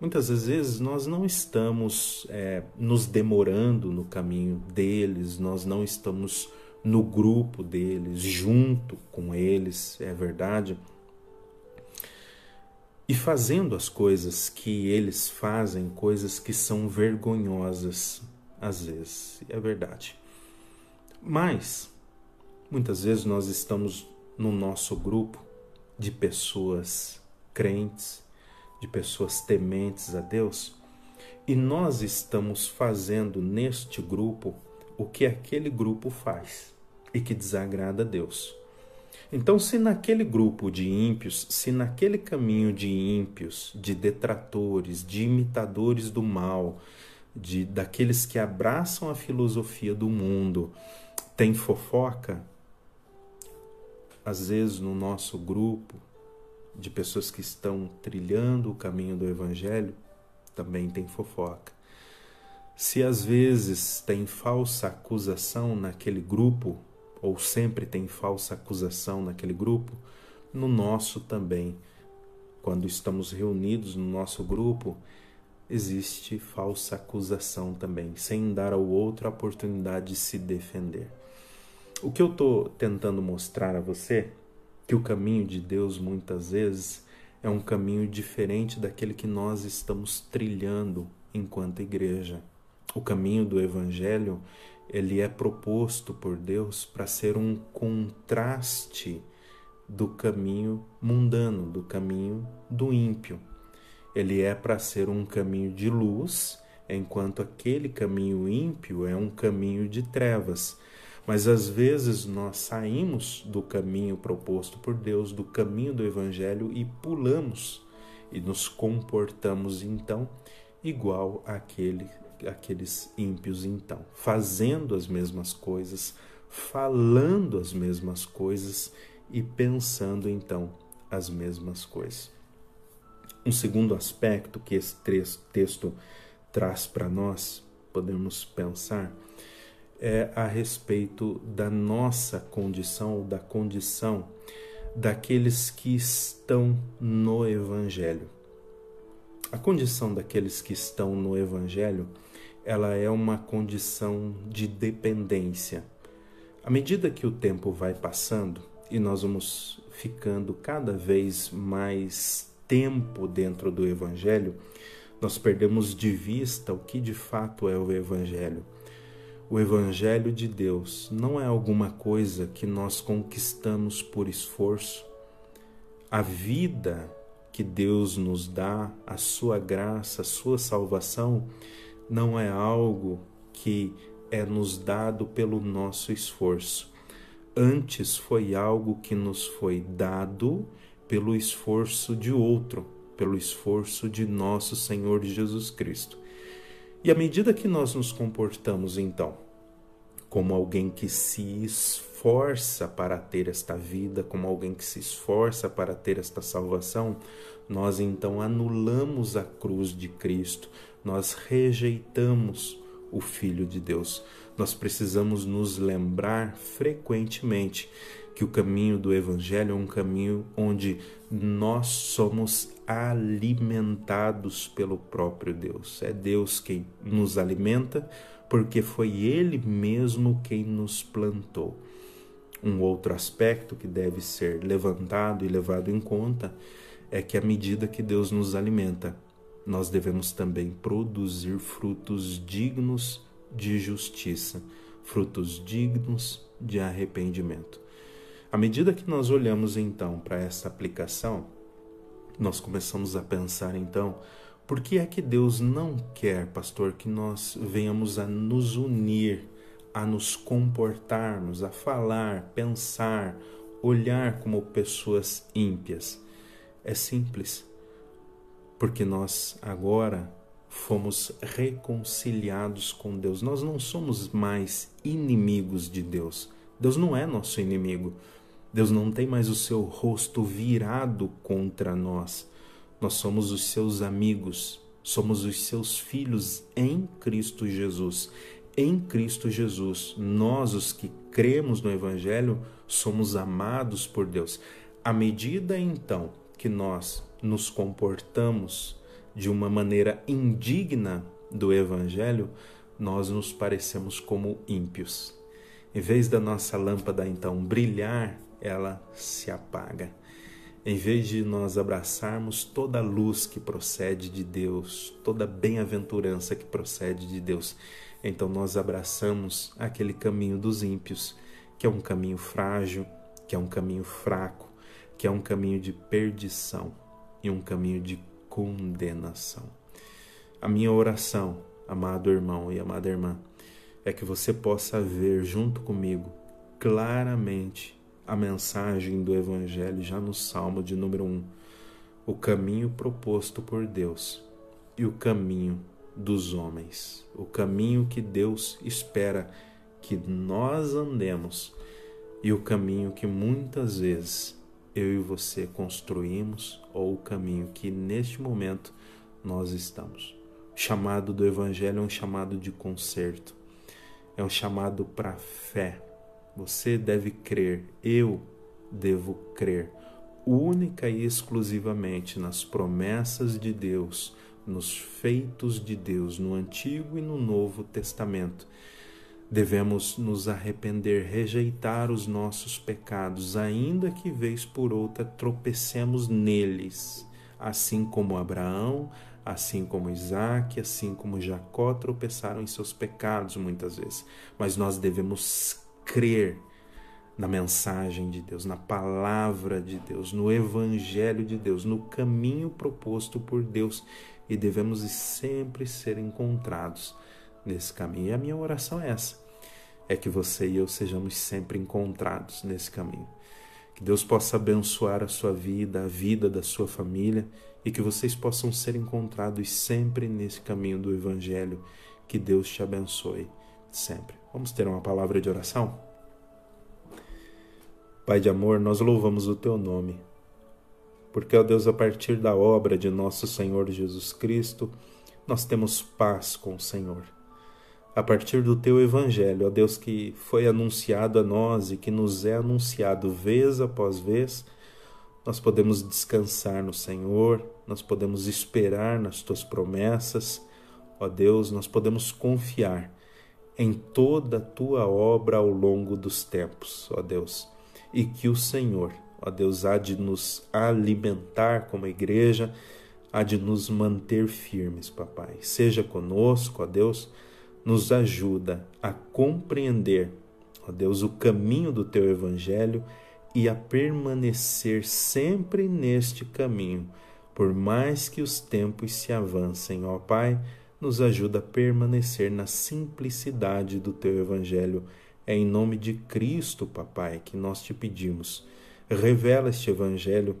Muitas vezes nós não estamos é, nos demorando no caminho deles, nós não estamos no grupo deles, junto com eles, é verdade. E fazendo as coisas que eles fazem, coisas que são vergonhosas, às vezes, é verdade. Mas, muitas vezes nós estamos no nosso grupo de pessoas crentes, de pessoas tementes a Deus, e nós estamos fazendo neste grupo o que aquele grupo faz e que desagrada a Deus. Então, se naquele grupo de ímpios, se naquele caminho de ímpios, de detratores, de imitadores do mal, de daqueles que abraçam a filosofia do mundo, tem fofoca, às vezes no nosso grupo de pessoas que estão trilhando o caminho do evangelho, também tem fofoca. Se às vezes tem falsa acusação naquele grupo, ou sempre tem falsa acusação naquele grupo, no nosso também. Quando estamos reunidos no nosso grupo, existe falsa acusação também, sem dar ao outro a oportunidade de se defender. O que eu estou tentando mostrar a você que o caminho de Deus muitas vezes é um caminho diferente daquele que nós estamos trilhando enquanto igreja. O caminho do evangelho, ele é proposto por Deus para ser um contraste do caminho mundano, do caminho do ímpio. Ele é para ser um caminho de luz, enquanto aquele caminho ímpio é um caminho de trevas. Mas às vezes nós saímos do caminho proposto por Deus, do caminho do Evangelho e pulamos e nos comportamos então igual àquele aqueles ímpios então, fazendo as mesmas coisas, falando as mesmas coisas e pensando então as mesmas coisas. Um segundo aspecto que esse texto traz para nós, podemos pensar, é a respeito da nossa condição, da condição daqueles que estão no Evangelho. A condição daqueles que estão no Evangelho ela é uma condição de dependência. À medida que o tempo vai passando e nós vamos ficando cada vez mais tempo dentro do Evangelho, nós perdemos de vista o que de fato é o Evangelho. O Evangelho de Deus não é alguma coisa que nós conquistamos por esforço. A vida que Deus nos dá, a sua graça, a sua salvação, não é algo que é nos dado pelo nosso esforço. Antes foi algo que nos foi dado pelo esforço de outro, pelo esforço de nosso Senhor Jesus Cristo. E à medida que nós nos comportamos então como alguém que se esforça para ter esta vida, como alguém que se esforça para ter esta salvação, nós então anulamos a cruz de Cristo, nós rejeitamos o Filho de Deus. Nós precisamos nos lembrar frequentemente que o caminho do Evangelho é um caminho onde nós somos alimentados pelo próprio Deus. É Deus quem nos alimenta, porque foi Ele mesmo quem nos plantou. Um outro aspecto que deve ser levantado e levado em conta é que à medida que Deus nos alimenta, nós devemos também produzir frutos dignos de justiça, frutos dignos de arrependimento. À medida que nós olhamos então para essa aplicação, nós começamos a pensar então, por que é que Deus não quer, pastor, que nós venhamos a nos unir, a nos comportarmos, a falar, pensar, olhar como pessoas ímpias? É simples porque nós agora fomos reconciliados com Deus. Nós não somos mais inimigos de Deus. Deus não é nosso inimigo. Deus não tem mais o seu rosto virado contra nós. Nós somos os seus amigos, somos os seus filhos em Cristo Jesus. Em Cristo Jesus, nós, os que cremos no Evangelho, somos amados por Deus. À medida então que nós nos comportamos de uma maneira indigna do Evangelho, nós nos parecemos como ímpios. Em vez da nossa lâmpada então brilhar, ela se apaga. Em vez de nós abraçarmos toda a luz que procede de Deus, toda a bem-aventurança que procede de Deus, então nós abraçamos aquele caminho dos ímpios, que é um caminho frágil, que é um caminho fraco, que é um caminho de perdição. e um caminho de condenação. A minha oração, amado irmão e amada irmã, é que você possa ver junto comigo claramente a mensagem do Evangelho já no Salmo de número 1, o caminho proposto por Deus e o caminho dos homens, o caminho que Deus espera que nós andemos e o caminho que muitas vezes eu e você construímos ou o caminho que neste momento nós estamos. O chamado do Evangelho é um chamado de conserto, é um chamado para fé. Você deve crer, eu devo crer única e exclusivamente nas promessas de Deus, nos feitos de Deus no Antigo e no Novo Testamento Devemos nos arrepender, rejeitar os nossos pecados, ainda que vez por outra tropecemos neles, assim como Abraão, assim como Isaac, assim como Jacó tropeçaram em seus pecados muitas vezes. Mas nós devemos crer na mensagem de Deus, na palavra de Deus, no evangelho de Deus, no caminho proposto por Deus e devemos sempre ser encontrados nesse caminho. E a minha oração é essa: é que você e eu sejamos sempre encontrados nesse caminho. Que Deus possa abençoar a sua vida, a vida da sua família e que vocês possam ser encontrados sempre nesse caminho do Evangelho. Que Deus te abençoe sempre. Vamos ter uma palavra de oração? Pai de amor, nós louvamos o teu nome, porque, ó Deus, a partir da obra de nosso Senhor Jesus Cristo, nós temos paz com o Senhor a partir do teu evangelho, ó Deus que foi anunciado a nós e que nos é anunciado vez após vez, nós podemos descansar no Senhor, nós podemos esperar nas tuas promessas, ó Deus, nós podemos confiar em toda a tua obra ao longo dos tempos, ó Deus, e que o Senhor, ó Deus, há de nos alimentar como igreja, há de nos manter firmes, papai. Seja conosco, ó Deus nos ajuda a compreender, ó Deus, o caminho do teu evangelho e a permanecer sempre neste caminho, por mais que os tempos se avancem, ó Pai, nos ajuda a permanecer na simplicidade do teu evangelho. É em nome de Cristo, papai, que nós te pedimos. Revela este evangelho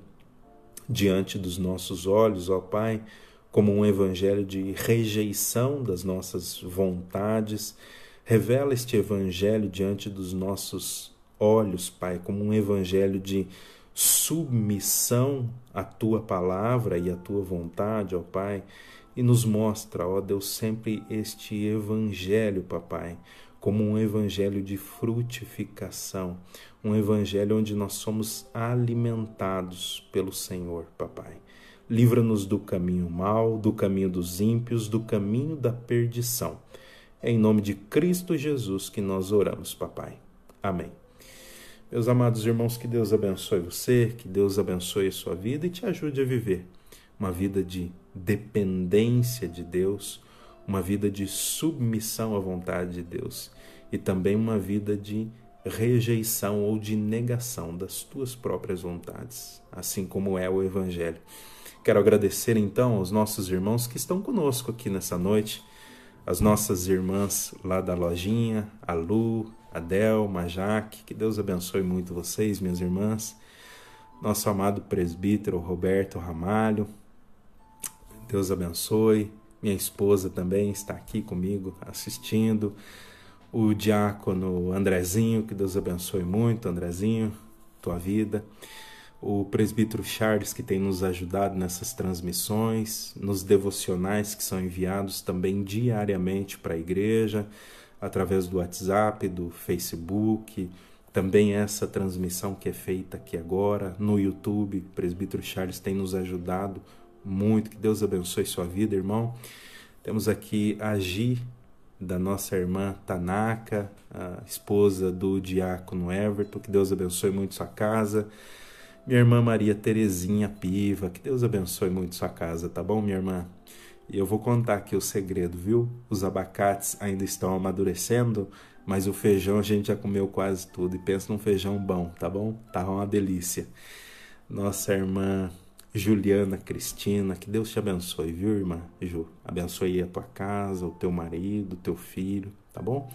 diante dos nossos olhos, ó Pai como um evangelho de rejeição das nossas vontades. Revela este evangelho diante dos nossos olhos, Pai, como um evangelho de submissão à tua palavra e à tua vontade, ó Pai, e nos mostra, ó Deus, sempre este evangelho, papai, como um evangelho de frutificação, um evangelho onde nós somos alimentados pelo Senhor, papai. Livra-nos do caminho mau, do caminho dos ímpios, do caminho da perdição. É em nome de Cristo Jesus que nós oramos, papai. Amém. Meus amados irmãos, que Deus abençoe você, que Deus abençoe a sua vida e te ajude a viver uma vida de dependência de Deus, uma vida de submissão à vontade de Deus e também uma vida de rejeição ou de negação das tuas próprias vontades, assim como é o Evangelho. Quero agradecer então aos nossos irmãos que estão conosco aqui nessa noite, as nossas irmãs lá da lojinha, a Lu, a Del, a Jaque, que Deus abençoe muito vocês, minhas irmãs. Nosso amado presbítero Roberto Ramalho, Deus abençoe. Minha esposa também está aqui comigo assistindo. O diácono Andrezinho, que Deus abençoe muito, Andrezinho, tua vida o presbítero Charles, que tem nos ajudado nessas transmissões, nos devocionais que são enviados também diariamente para a igreja, através do WhatsApp, do Facebook, também essa transmissão que é feita aqui agora no YouTube. O presbítero Charles tem nos ajudado muito. Que Deus abençoe sua vida, irmão. Temos aqui a Gi, da nossa irmã Tanaka, a esposa do diácono Everton. Que Deus abençoe muito sua casa minha irmã Maria Terezinha Piva, que Deus abençoe muito sua casa, tá bom, minha irmã? E eu vou contar aqui o segredo, viu? Os abacates ainda estão amadurecendo, mas o feijão a gente já comeu quase tudo. E pensa num feijão bom, tá bom? Tá uma delícia. Nossa irmã Juliana Cristina, que Deus te abençoe, viu, irmã Ju? Abençoe a tua casa, o teu marido, o teu filho, tá bom?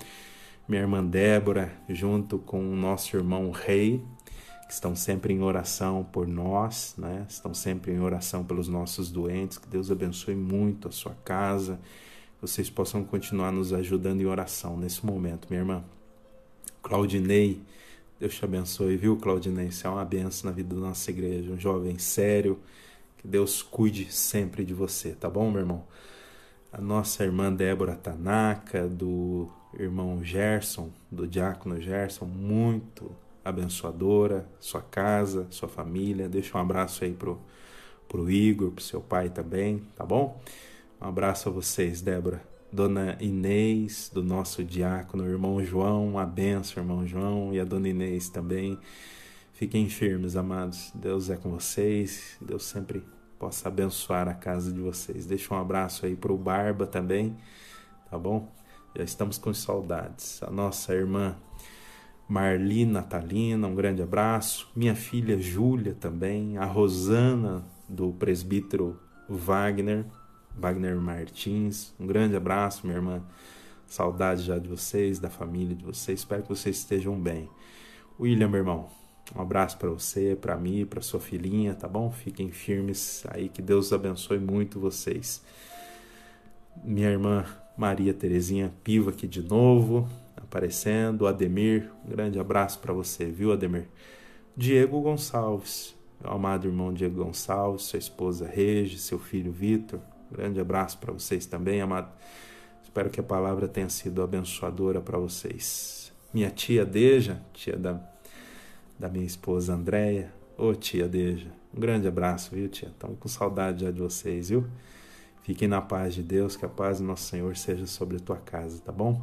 Minha irmã Débora, junto com o nosso irmão Rei, que estão sempre em oração por nós, né? Estão sempre em oração pelos nossos doentes. Que Deus abençoe muito a sua casa. Vocês possam continuar nos ajudando em oração nesse momento, minha irmã. Claudinei, Deus te abençoe, viu, Claudinei? Você é uma benção na vida da nossa igreja. Um jovem sério. Que Deus cuide sempre de você, tá bom, meu irmão? A nossa irmã Débora Tanaka, do irmão Gerson, do diácono Gerson, muito abençoadora, sua casa, sua família. Deixa um abraço aí pro, pro Igor, pro seu pai também, tá bom? Um abraço a vocês, Débora. Dona Inês, do nosso diácono, irmão João, a benção, irmão João, e a dona Inês também. Fiquem firmes, amados. Deus é com vocês. Deus sempre possa abençoar a casa de vocês. Deixa um abraço aí pro Barba também, tá bom? Já estamos com saudades. A nossa irmã Marli Natalina, um grande abraço. Minha filha Júlia também. A Rosana, do presbítero Wagner, Wagner Martins. Um grande abraço, minha irmã. Saudade já de vocês, da família de vocês. Espero que vocês estejam bem. William, meu irmão, um abraço para você, para mim, para sua filhinha, tá bom? Fiquem firmes aí, que Deus abençoe muito vocês. Minha irmã Maria Terezinha Piva aqui de novo aparecendo. Ademir, um grande abraço para você, viu, Ademir? Diego Gonçalves, meu amado irmão Diego Gonçalves, sua esposa Regi, seu filho Vitor, grande abraço para vocês também, amado. Espero que a palavra tenha sido abençoadora para vocês. Minha tia Deja, tia da, da minha esposa Andréia, ô oh, tia Deja, um grande abraço, viu, tia? Estamos com saudade já de vocês, viu? Fiquem na paz de Deus, que a paz do nosso Senhor seja sobre a tua casa, tá bom?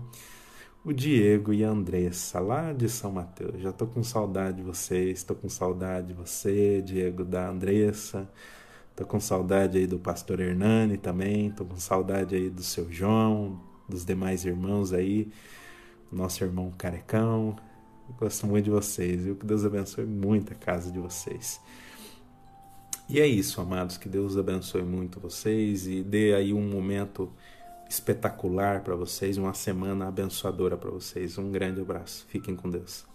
o Diego e a Andressa, lá de São Mateus. Já tô com saudade de vocês, tô com saudade de você, Diego, da Andressa. Tô com saudade aí do pastor Hernani também, tô com saudade aí do seu João, dos demais irmãos aí, nosso irmão Carecão. gosto muito de vocês, viu? Que Deus abençoe muito a casa de vocês. E é isso, amados, que Deus abençoe muito vocês e dê aí um momento espetacular para vocês, uma semana abençoadora para vocês. Um grande abraço. Fiquem com Deus.